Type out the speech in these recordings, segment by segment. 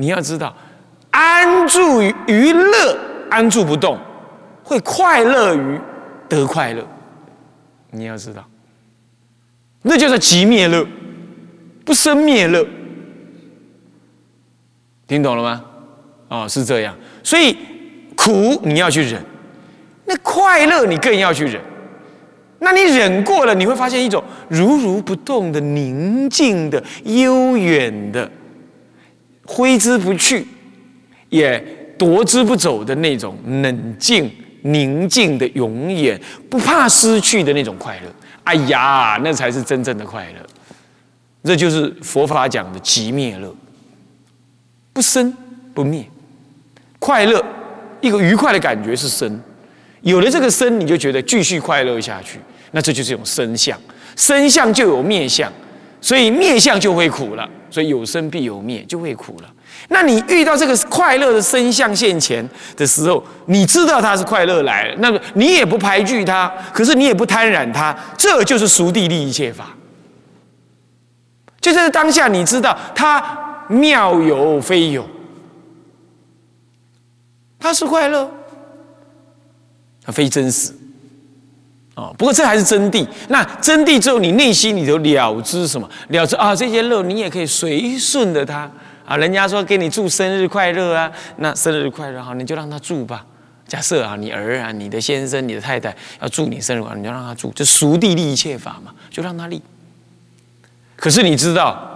你要知道，安住于乐，安住不动，会快乐于得快乐。你要知道，那就是即灭乐，不生灭乐。听懂了吗？哦，是这样。所以苦你要去忍，那快乐你更要去忍。那你忍过了，你会发现一种如如不动的宁静的悠远的挥之不去，也夺之不走的那种冷静宁静的永远不怕失去的那种快乐。哎呀，那才是真正的快乐。这就是佛法讲的极灭乐，不生不灭，快乐一个愉快的感觉是生。有了这个生，你就觉得继续快乐下去，那这就是一种生相。生相就有灭相，所以灭相就会苦了。所以有生必有灭，就会苦了。那你遇到这个快乐的生相现前的时候，你知道它是快乐来了，那么你也不排拒它，可是你也不贪染它，这就是熟地利一切法。就在当下，你知道它妙有非有，它是快乐。它非真实，不过这还是真谛。那真谛之后，你内心里头了知什么？了知啊，这些乐你也可以随顺的他啊。人家说给你祝生日快乐啊，那生日快乐好，你就让他祝吧。假设啊，你儿啊，你的先生、你的太太要祝你生日快乐，你就让他祝，这熟地立一切法嘛，就让他立。可是你知道，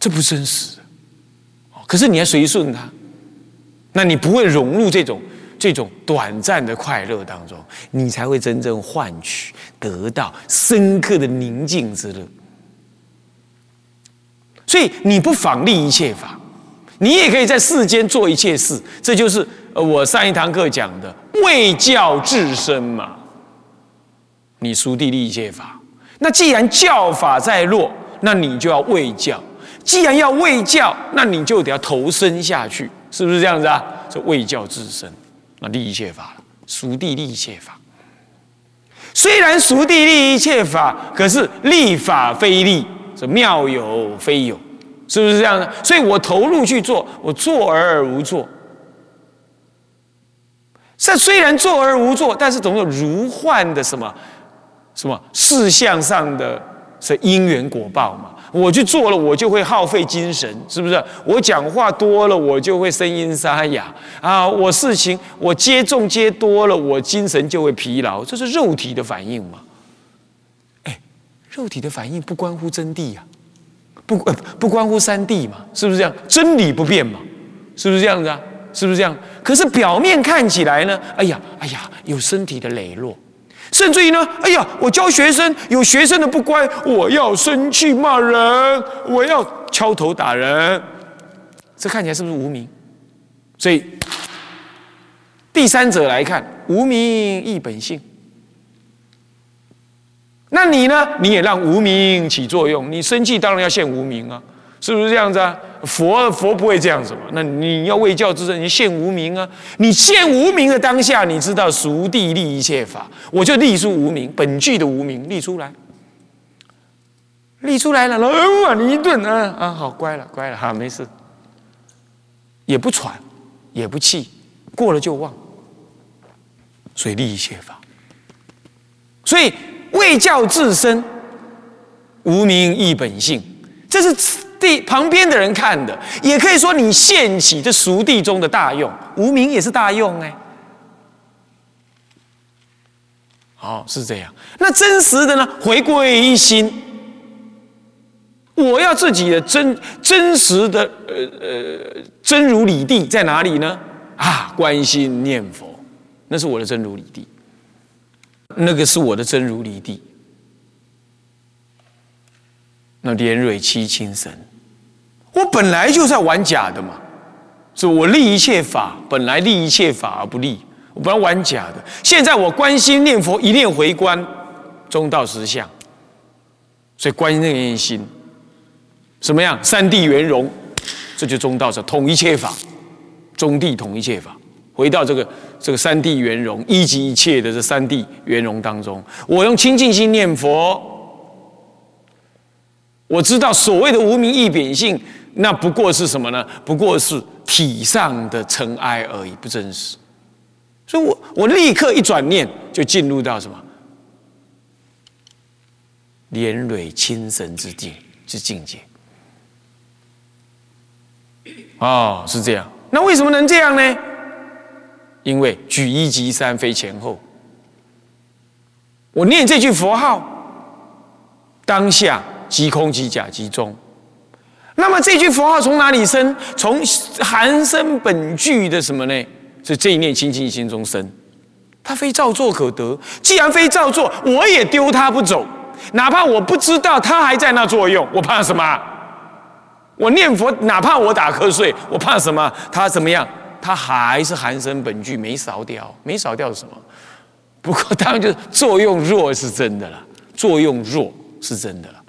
这不真实，可是你要随顺他，那你不会融入这种。这种短暂的快乐当中，你才会真正换取得到深刻的宁静之乐。所以你不妨立一切法，你也可以在世间做一切事。这就是呃我上一堂课讲的为教自身嘛。你熟地立一切法，那既然教法在落，那你就要为教。既然要为教，那你就得要投身下去，是不是这样子啊？这为教自身。那立一切法了，熟地立一切法。虽然熟地立一切法，可是立法非立，是妙有非有，是不是这样的？所以我投入去做，我做而无做。这虽然做而无做，但是总有如幻的什么什么事项上的是因缘果报嘛。我去做了，我就会耗费精神，是不是？我讲话多了，我就会声音沙哑啊！我事情我接重接多了，我精神就会疲劳，这是肉体的反应嘛？哎，肉体的反应不关乎真谛呀，不不关乎三谛嘛？是不是这样？真理不变嘛？是不是这样子啊？是不是这样？可是表面看起来呢？哎呀，哎呀，有身体的磊落。甚至于呢，哎呀，我教学生，有学生的不乖，我要生气骂人，我要敲头打人，这看起来是不是无名？所以第三者来看，无名亦本性。那你呢？你也让无名起作用，你生气当然要现无名啊。是不是这样子啊？佛佛不会这样子嘛？那你要为教之身，你现无名啊！你现无名的当下，你知道熟地立一切法，我就立出无名，本具的无名立出来，立出来了，然后骂你一顿啊啊！好乖了，乖了，哈，没事，也不喘，也不气，过了就忘，所以立一切法，所以为教自身，无名亦本性，这是。地旁边的人看的，也可以说你现起这熟地中的大用，无名也是大用哎。哦，是这样。那真实的呢？回归一心，我要自己的真真实的呃呃真如理地在哪里呢？啊，观心念佛，那是我的真如理地，那个是我的真如理地。那莲蕊七清神。我本来就在玩假的嘛，是我立一切法，本来立一切法而不立，我本来玩假的。现在我观心念佛，一念回观中道实相，所以观念心，什么样？三谛圆融，这就中道是统一切法，中地统一切法，回到这个这个三谛圆融，一即一切的这三谛圆融当中，我用清净心念佛，我知道所谓的无名异扁性。那不过是什么呢？不过是体上的尘埃而已，不真实。所以我我立刻一转念就进入到什么连蕊清神之境之境界。哦，是这样。那为什么能这样呢？因为举一即三，非前后。我念这句佛号，当下即空即假即中。那么这句佛号从哪里生？从含生本具的什么呢？是这一念清净心中生。他非造作可得。既然非造作，我也丢他不走。哪怕我不知道他还在那作用，我怕什么？我念佛，哪怕我打瞌睡，我怕什么？他怎么样？他还是含生本具，没少掉，没少掉什么？不过当然就是作用弱是真的了，作用弱是真的了。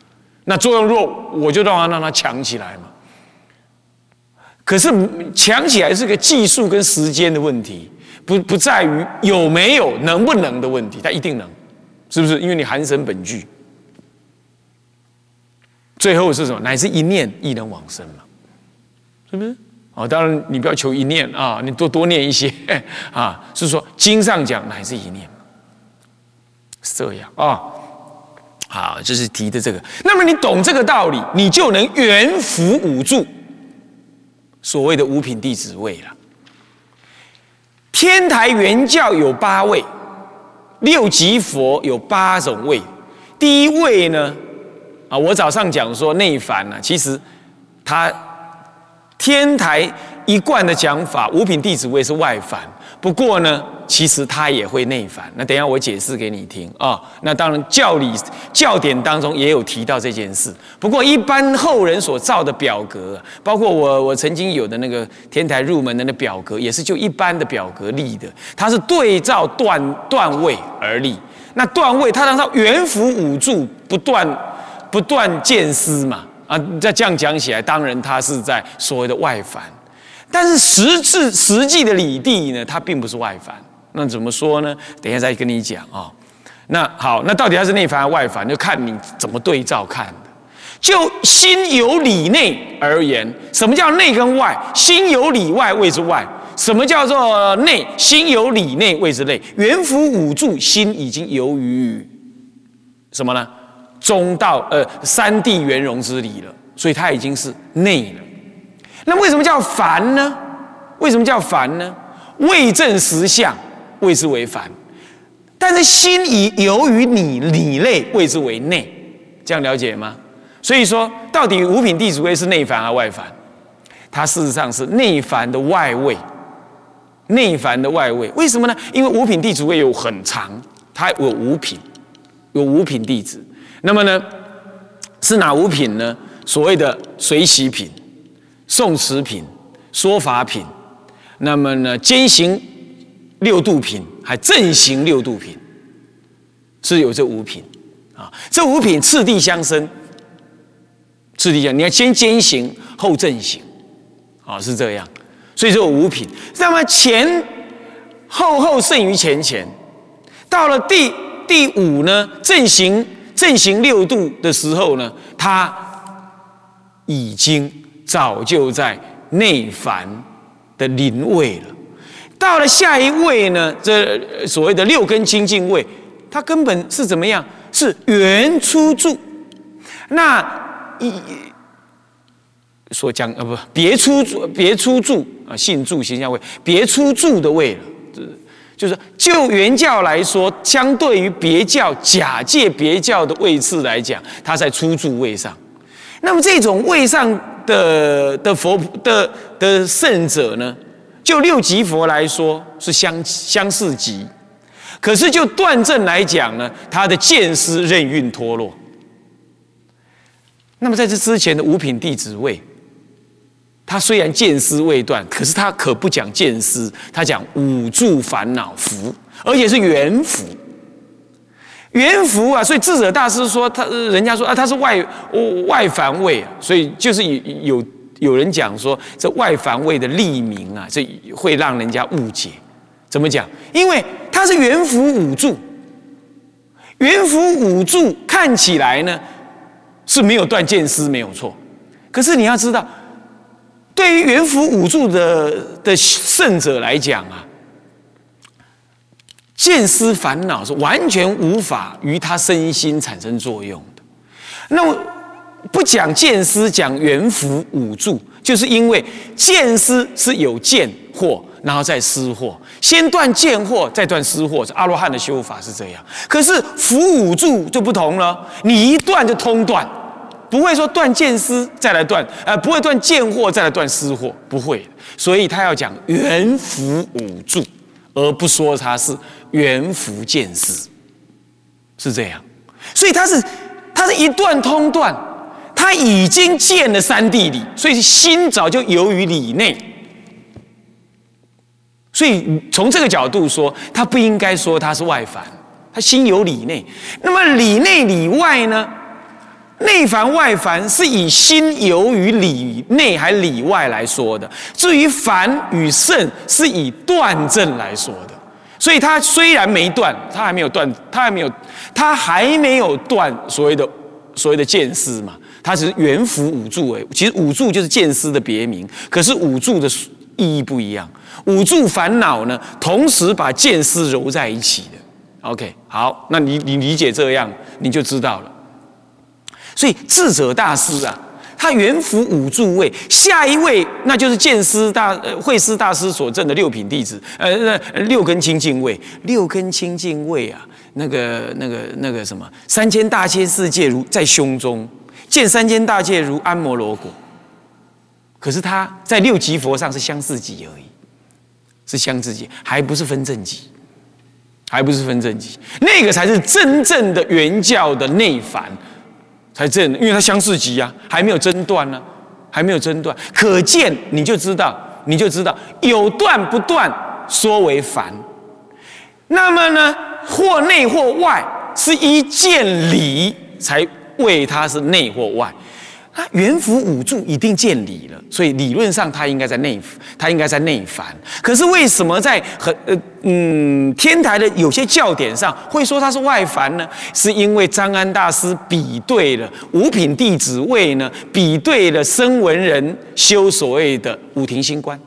那作用弱，我就让它让它强起来嘛。可是强起来是个技术跟时间的问题，不不在于有没有能不能的问题，它一定能，是不是？因为你寒生本具。最后是什么？乃是一念亦能往生嘛？是不是？哦，当然你不要求一念啊，你多多念一些 啊。是说经上讲乃是一念，是这样啊。好，就是提的这个。那么你懂这个道理，你就能圆福五住，所谓的五品弟子位了。天台原教有八位，六级佛有八种位。第一位呢？啊，我早上讲说内凡呢，其实他天台一贯的讲法，五品弟子位是外凡。不过呢，其实他也会内凡。那等下我解释给你听啊。那当然教理教典当中也有提到这件事。不过一般后人所造的表格，包括我我曾经有的那个天台入门的那表格，也是就一般的表格立的，它是对照段段位而立。那段位，它让它圆符五柱不断。不断见思嘛，啊，再这样讲起来，当然他是在所谓的外凡，但是实质实际的理地呢，它并不是外凡。那怎么说呢？等一下再跟你讲啊。那好，那到底它是内凡还是外凡，就看你怎么对照看的。就心有里内而言，什么叫内跟外？心有里外谓之外。什么叫做内？心有里内谓之内。元符五住，心已经由于什么呢？中道呃三地圆融之理了，所以它已经是内了。那为什么叫凡呢？为什么叫凡呢？未证实相，谓之为凡。但是心以由于你你类，谓之为内。这样了解吗？所以说，到底五品弟子位是内凡还是外凡？它事实上是内凡的外位。内凡的外位，为什么呢？因为五品弟子位有很长，它有五品，有五品弟子。那么呢，是哪五品呢？所谓的随喜品、诵持品、说法品，那么呢，兼行六度品，还正行六度品，是有这五品啊。这五品次第相生，次第相，你要先兼行后正行，啊，是这样。所以说五品，那么前后后胜于前前，到了第第五呢，正行。正行六度的时候呢，他已经早就在内凡的临位了。到了下一位呢，这所谓的六根清净位，他根本是怎么样？是原出住。那一所讲啊，不别出住，别出住啊，性住形象位，别出住的位了。就是就原教来说，相对于别教假借别教的位置来讲，它在初住位上。那么这种位上的的佛的的圣者呢，就六级佛来说是相相似级，可是就断证来讲呢，他的见思任运脱落。那么在这之前的五品弟子位。他虽然见思未断，可是他可不讲见思，他讲五住烦恼福，而且是元福。元福啊，所以智者大师说他，人家说啊，他是外外凡位，所以就是有有有人讲说这外凡位的立名啊，这会让人家误解。怎么讲？因为他是元福五住，元福五住看起来呢是没有断剑师，没有错。可是你要知道。对于元福五柱的的圣者来讲啊，见思烦恼是完全无法于他身心产生作用的。那么不讲见思，讲元福五住，就是因为见思是有见惑，然后再思惑，先断见惑，再断思惑，是阿罗汉的修法是这样。可是福五住就不同了，你一断就通断，不会说断见思再来断，呃，不会断见惑再来断思惑，不会。所以他要讲元福五住，而不说他是元福见思，是这样。所以他是他是一段通断。他已经见了三地理，所以心早就游于理内。所以从这个角度说，他不应该说他是外凡，他心有理内。那么理内理外呢？内凡外凡是以心游于里内还里外来说的。至于凡与圣，是以断正来说的。所以他虽然没断，他还没有断，他还没有，他还没有断所谓的所谓的见思嘛。它只是元福五柱诶，其实五柱就是见思的别名，可是五柱的意义不一样。五柱烦恼呢，同时把见思揉在一起的。OK，好，那你你理解这样，你就知道了。所以智者大师啊，他元福五柱位，下一位那就是见师大慧师大师所证的六品弟子，呃，那六根清净位，六根清净位啊，那个那个那个什么，三千大千世界如在胸中。见三千大界如安摩罗果，可是他在六级佛上是相似级而已，是相似级，还不是分正级，还不是分正级，那个才是真正的原教的内凡，才正，因为它相似极啊，还没有争断呢，还没有争断，可见你就知道，你就知道有断不断说为凡，那么呢，或内或外是一见理才。为它是内或外，他元符五柱一定见理了，所以理论上他应该在内，他应该在内凡。可是为什么在很呃嗯天台的有些教典上会说他是外凡呢？是因为张安大师比对了五品弟子位呢，比对了声闻人修所谓的五庭星官，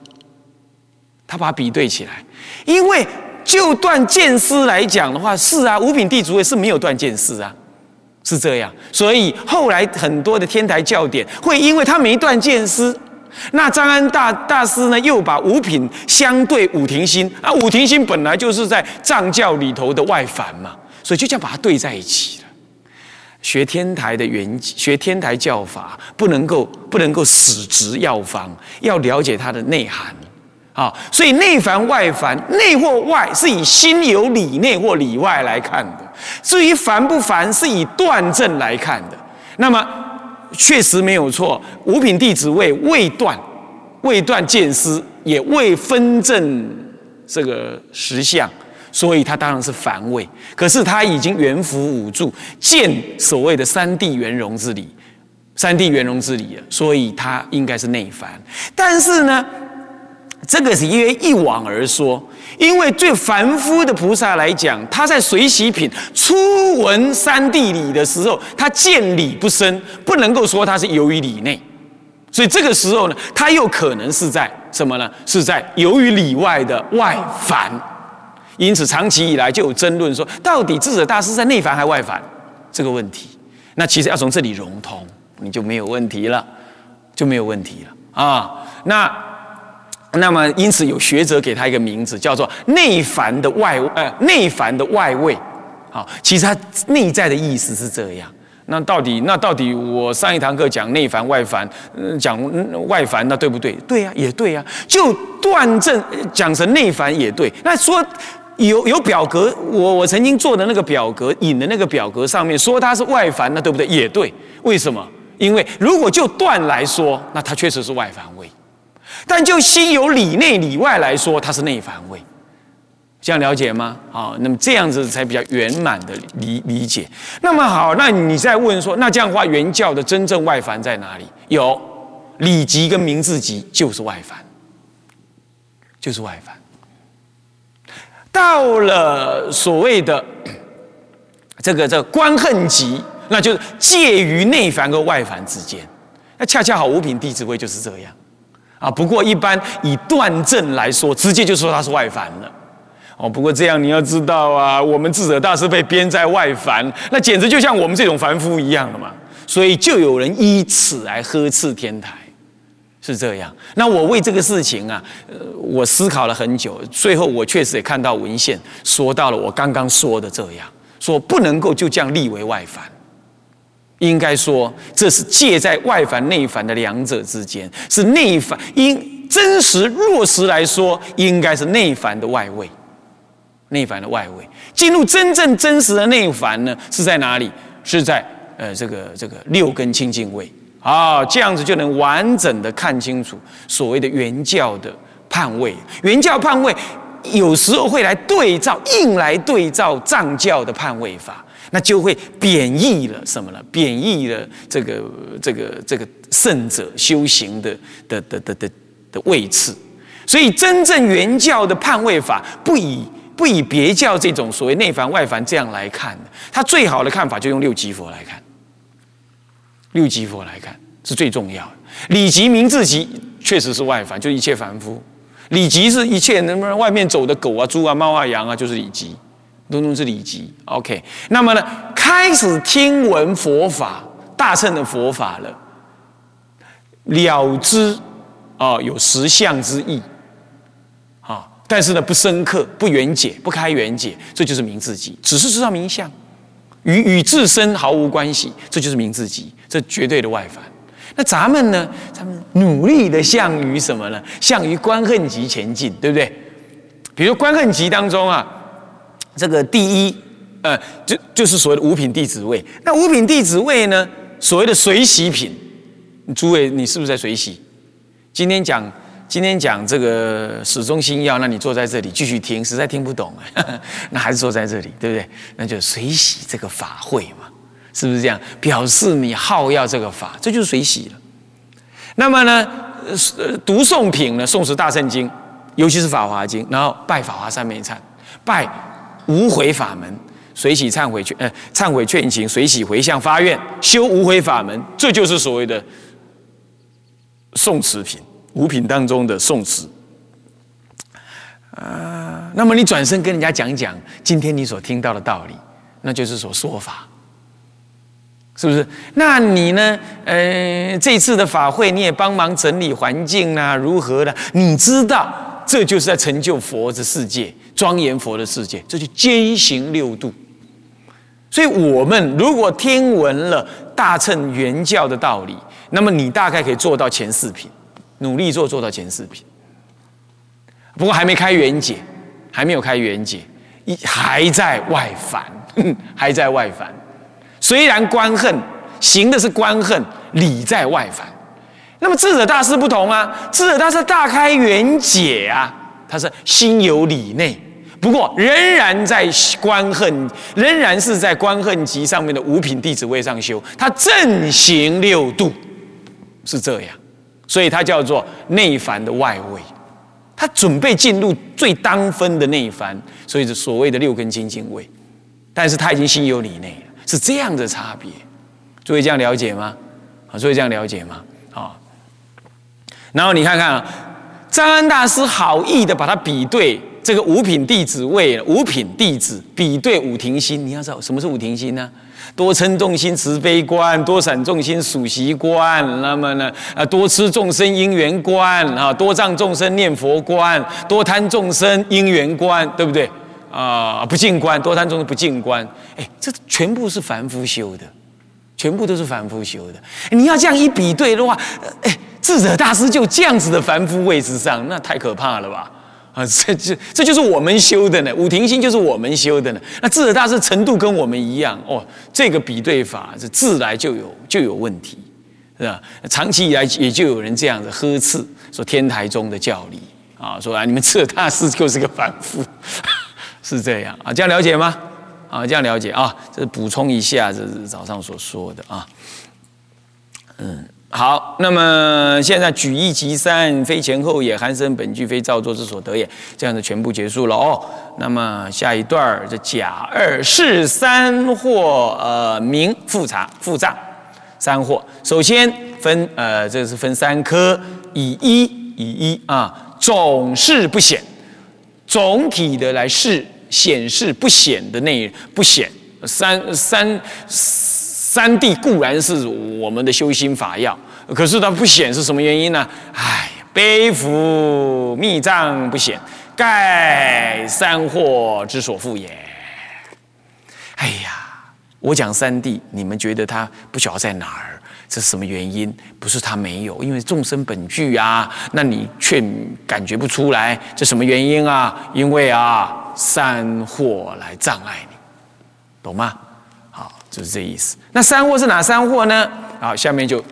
他把它比对起来。因为就断见思来讲的话，是啊，五品弟子位是没有断见思啊。是这样，所以后来很多的天台教典会因为他没断见思，那张安大大师呢又把五品相对五庭心啊，五庭心本来就是在藏教里头的外凡嘛，所以就这样把它对在一起了。学天台的原学天台教法，不能够不能够死执药方，要了解它的内涵。啊，所以内凡外凡，内或外是以心有里内或里外来看的；至于凡不凡，是以断正来看的。那么确实没有错，五品弟子位未断，未断见思，也未分正这个实相，所以他当然是凡位。可是他已经元福五柱，见所谓的三地圆融之理，三地圆融之理了，所以他应该是内凡。但是呢？这个是因为一往而说，因为最凡夫的菩萨来讲，他在随喜品初闻三地理的时候，他见理不深，不能够说他是由于理内，所以这个时候呢，他又可能是在什么呢？是在由于里外的外凡。因此，长期以来就有争论说，到底智者大师在内凡还外凡这个问题。那其实要从这里融通，你就没有问题了，就没有问题了啊。那。那么，因此有学者给他一个名字，叫做内凡的外呃内凡的外位，好，其实它内在的意思是这样。那到底那到底我上一堂课讲内凡外凡，讲外凡那对不对？对呀，也对呀。就断正讲成内凡也对。那说有有表格，我我曾经做的那个表格引的那个表格上面说它是外凡，那对不对？也对。为什么？因为如果就断来说，那它确实是外凡位。但就心有里内里外来说，它是内凡位，这样了解吗？好，那么这样子才比较圆满的理理解。那么好，那你再问说，那这样的话，原教的真正外凡在哪里？有理级跟名字级就是外凡，就是外凡。到了所谓的 这个这个观恨级，那就是介于内凡和外凡之间。那恰恰好五品弟子位就是这样。啊。不过一般以断证来说，直接就说他是外凡了。哦，不过这样你要知道啊，我们智者大师被编在外凡，那简直就像我们这种凡夫一样的嘛。所以就有人依此来呵斥天台，是这样。那我为这个事情啊，呃，我思考了很久，最后我确实也看到文献说到了我刚刚说的这样，说不能够就这样立为外凡，应该说这是介在外凡内凡的两者之间，是内凡应真实落实来说，应该是内凡的外位。内凡的外位，进入真正真实的内凡呢，是在哪里？是在呃这个这个六根清净位啊，这样子就能完整的看清楚所谓的原教的判位。原教判位有时候会来对照，硬来对照藏教的判位法，那就会贬义了什么了？贬义了这个这个这个圣者修行的的的的的的位次。所以真正原教的判位法不以。不以别教这种所谓内凡外凡这样来看的，他最好的看法就用六级佛来看。六级佛来看是最重要的。理即名字即确实是外凡，就一切凡夫。理即是一切能不能外面走的狗啊、猪啊、猫啊、羊啊，就是理即，通通是理即。OK，那么呢，开始听闻佛法，大乘的佛法了，了知啊有实相之意啊。但是呢，不深刻，不圆解，不开圆解，这就是明自己，只是知道名相，与与自身毫无关系，这就是明自己，这绝对的外凡。那咱们呢？咱们努力的向于什么呢？向于观恨集前进，对不对？比如观恨集当中啊，这个第一，呃，就就是所谓的五品弟子位。那五品弟子位呢，所谓的随喜品，诸位，你是不是在随喜？今天讲。今天讲这个始终心要，那你坐在这里继续听，实在听不懂，那还是坐在这里，对不对？那就随喜这个法会嘛，是不是这样？表示你好要这个法，这就是随喜了。那么呢，读诵品呢，诵持大圣经，尤其是法华经，然后拜法华三昧忏，拜无悔法门，随喜忏悔劝，呃，忏悔劝行，随喜回向发愿，修无悔法门，这就是所谓的诵持品。五品当中的宋词啊，那么你转身跟人家讲讲今天你所听到的道理，那就是说说法，是不是？那你呢？呃，这次的法会你也帮忙整理环境啊，如何的？你知道，这就是在成就佛的世界，庄严佛的世界，这就兼行六度。所以，我们如果听闻了大乘原教的道理，那么你大概可以做到前四品。努力做做到前四品，不过还没开元解，还没有开元解，一还在外凡，还在外凡。虽然观恨行的是观恨，理在外凡。那么智者大师不同啊，智者大师大开元解啊，他是心有理内，不过仍然在观恨，仍然是在观恨集上面的五品弟子位上修，他正行六度，是这样。所以他叫做内凡的外位，他准备进入最当分的内凡，所以是所谓的六根清净位，但是他已经心有理内了，是这样的差别，诸位这样了解吗？啊，诸位这样了解吗？然后你看看啊，张安大师好意的把它比对这个五品弟子位，五品弟子比对五庭心，你要知道什么是五庭心呢？多嗔众心慈悲观，多散众心属习观，那么呢？啊，多吃众生因缘观啊，多障众生念佛观，多贪众生因缘观，对不对？啊，不净观，多贪众生不净观，哎，这全部是凡夫修的，全部都是凡夫修的。你要这样一比对的话，哎，智者大师就这样子的凡夫位置上，那太可怕了吧？啊，这这这就是我们修的呢，五庭心就是我们修的呢。那智者大师程度跟我们一样哦，这个比对法是自来就有就有问题，是吧？长期以来也就有人这样子呵斥说天台宗的教理啊，说啊你们智者大师就是个凡夫，是这样啊？这样了解吗？啊，这样了解啊？这是补充一下，这是早上所说的啊，嗯。好，那么现在举一即三，非前后也，寒生本具，非造作之所得也。这样子全部结束了哦。那么下一段儿，这甲二是三或，呃，名复查复障三或。首先分，呃，这是分三科，以一以一啊，总是不显，总体的来试显示不显的那不显。三三三谛固然是我们的修心法要，可是它不显是什么原因呢？哎呀，悲福密藏不显，盖三惑之所覆也。哎呀，我讲三谛，你们觉得它不晓得在哪儿？这是什么原因？不是他没有，因为众生本具啊，那你却感觉不出来，这什么原因啊？因为啊，三惑来障碍你，懂吗？好，就是这意思。那三惑是哪三惑呢？好，下面就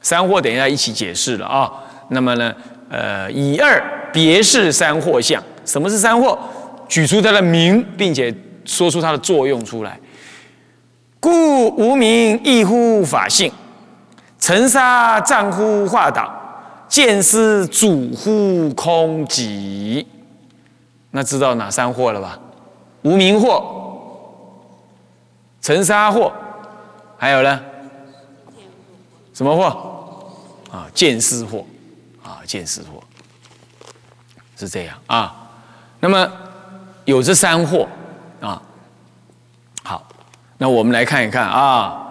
三惑，等一下一起解释了啊。那么呢，呃，以二别是三惑相。什么是三惑？举出它的名，并且说出它的作用出来。故无名亦乎法性。尘沙障乎化导，见思主乎空寂。那知道哪三惑了吧？无名惑、尘沙惑，还有呢？什么惑？啊，见思惑。啊，见思惑是这样啊。那么有这三惑啊。好，那我们来看一看啊。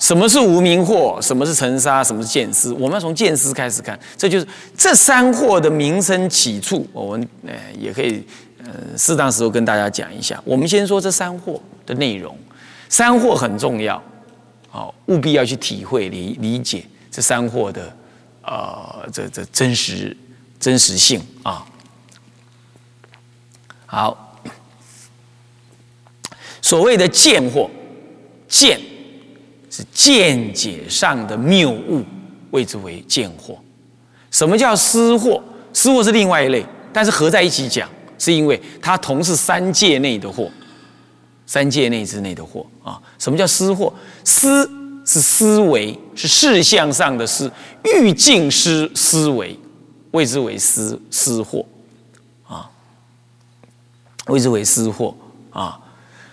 什么是无名惑？什么是尘沙？什么是见思？我们要从见思开始看，这就是这三惑的名称起处。我们呃也可以呃适当时候跟大家讲一下。我们先说这三惑的内容，三惑很重要，好，务必要去体会理理解这三惑的呃这这真实真实性啊。好，所谓的见惑，见。是见解上的谬误，谓之为见惑。什么叫思惑？思惑是另外一类，但是合在一起讲，是因为它同是三界内的惑，三界内之内的惑啊。什么叫思惑？思是思维，是事项上的思，欲境思思维，谓之为思思惑啊，谓之为思惑啊。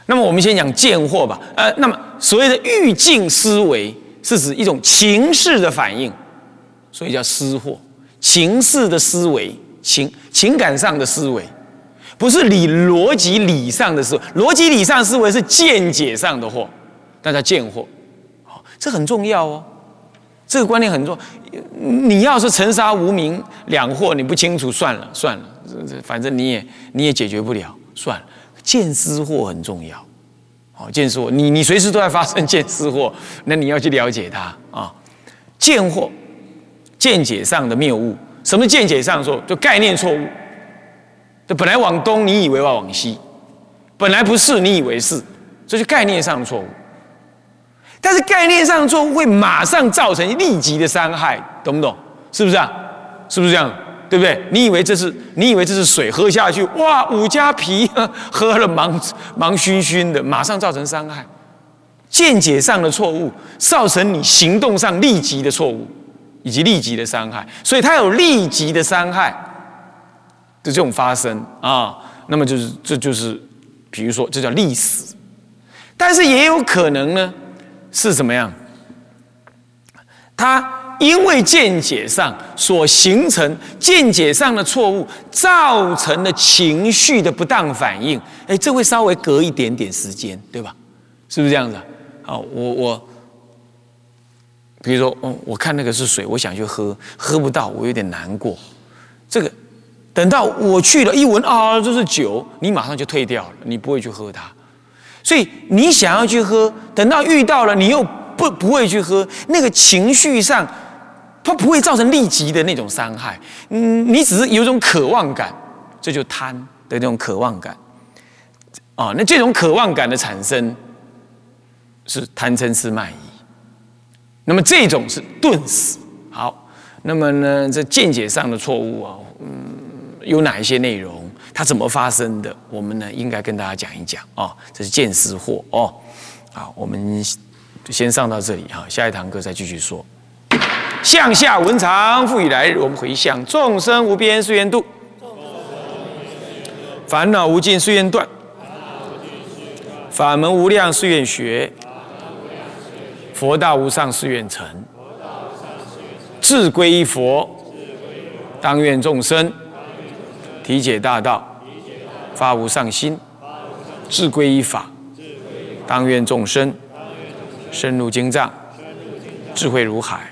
那么我们先讲见货吧。呃，那么所谓的欲境思维，是指一种情势的反应，所以叫思惑。情势的思维，情情感上的思维，不是理逻辑理上的思维。逻辑理上思维是见解上的货，那叫见货。好，这很重要哦。这个观念很重。你要是尘沙无名两货你不清楚，算了算了，这这反正你也你也解决不了，算了。见思惑很重要，好，见思惑，你你随时都在发生见思惑，那你要去了解它啊。见惑，见解上的谬误，什么见解上说？就概念错误，就本来往东，你以为要往西，本来不是，你以为是，这是概念上的错误。但是概念上的错误会马上造成立即的伤害，懂不懂？是不是啊？是不是这样？对不对？你以为这是你以为这是水，喝下去哇，五加皮，喝了忙忙熏熏的，马上造成伤害。见解上的错误，造成你行动上立即的错误，以及立即的伤害。所以它有立即的伤害的这种发生啊。那么就是这就是，比如说这叫历死。但是也有可能呢，是怎么样？他。因为见解上所形成见解上的错误，造成了情绪的不当反应。哎，这会稍微隔一点点时间，对吧？是不是这样子？好，我我，比如说，嗯，我看那个是水，我想去喝，喝不到，我有点难过。这个等到我去了，一闻啊，这是酒，你马上就退掉了，你不会去喝它。所以你想要去喝，等到遇到了，你又不不会去喝，那个情绪上。它不会造成立即的那种伤害，嗯，你只是有一种渴望感，这就贪的那种渴望感，啊，那这种渴望感的产生是贪嗔痴慢疑，那么这种是顿死。好，那么呢，这见解上的错误啊，嗯，有哪一些内容？它怎么发生的？我们呢，应该跟大家讲一讲啊，这是见思惑哦。好，我们先上到这里哈，下一堂课再继续说。向下文长，复以来，我们回向。众生无边誓愿度，烦恼无尽誓愿断，法门无量誓愿学，佛道无上誓愿成，志归一佛，当愿众生。体解大道，发无上心，志归依法。当愿众生。深入经藏，智慧如海，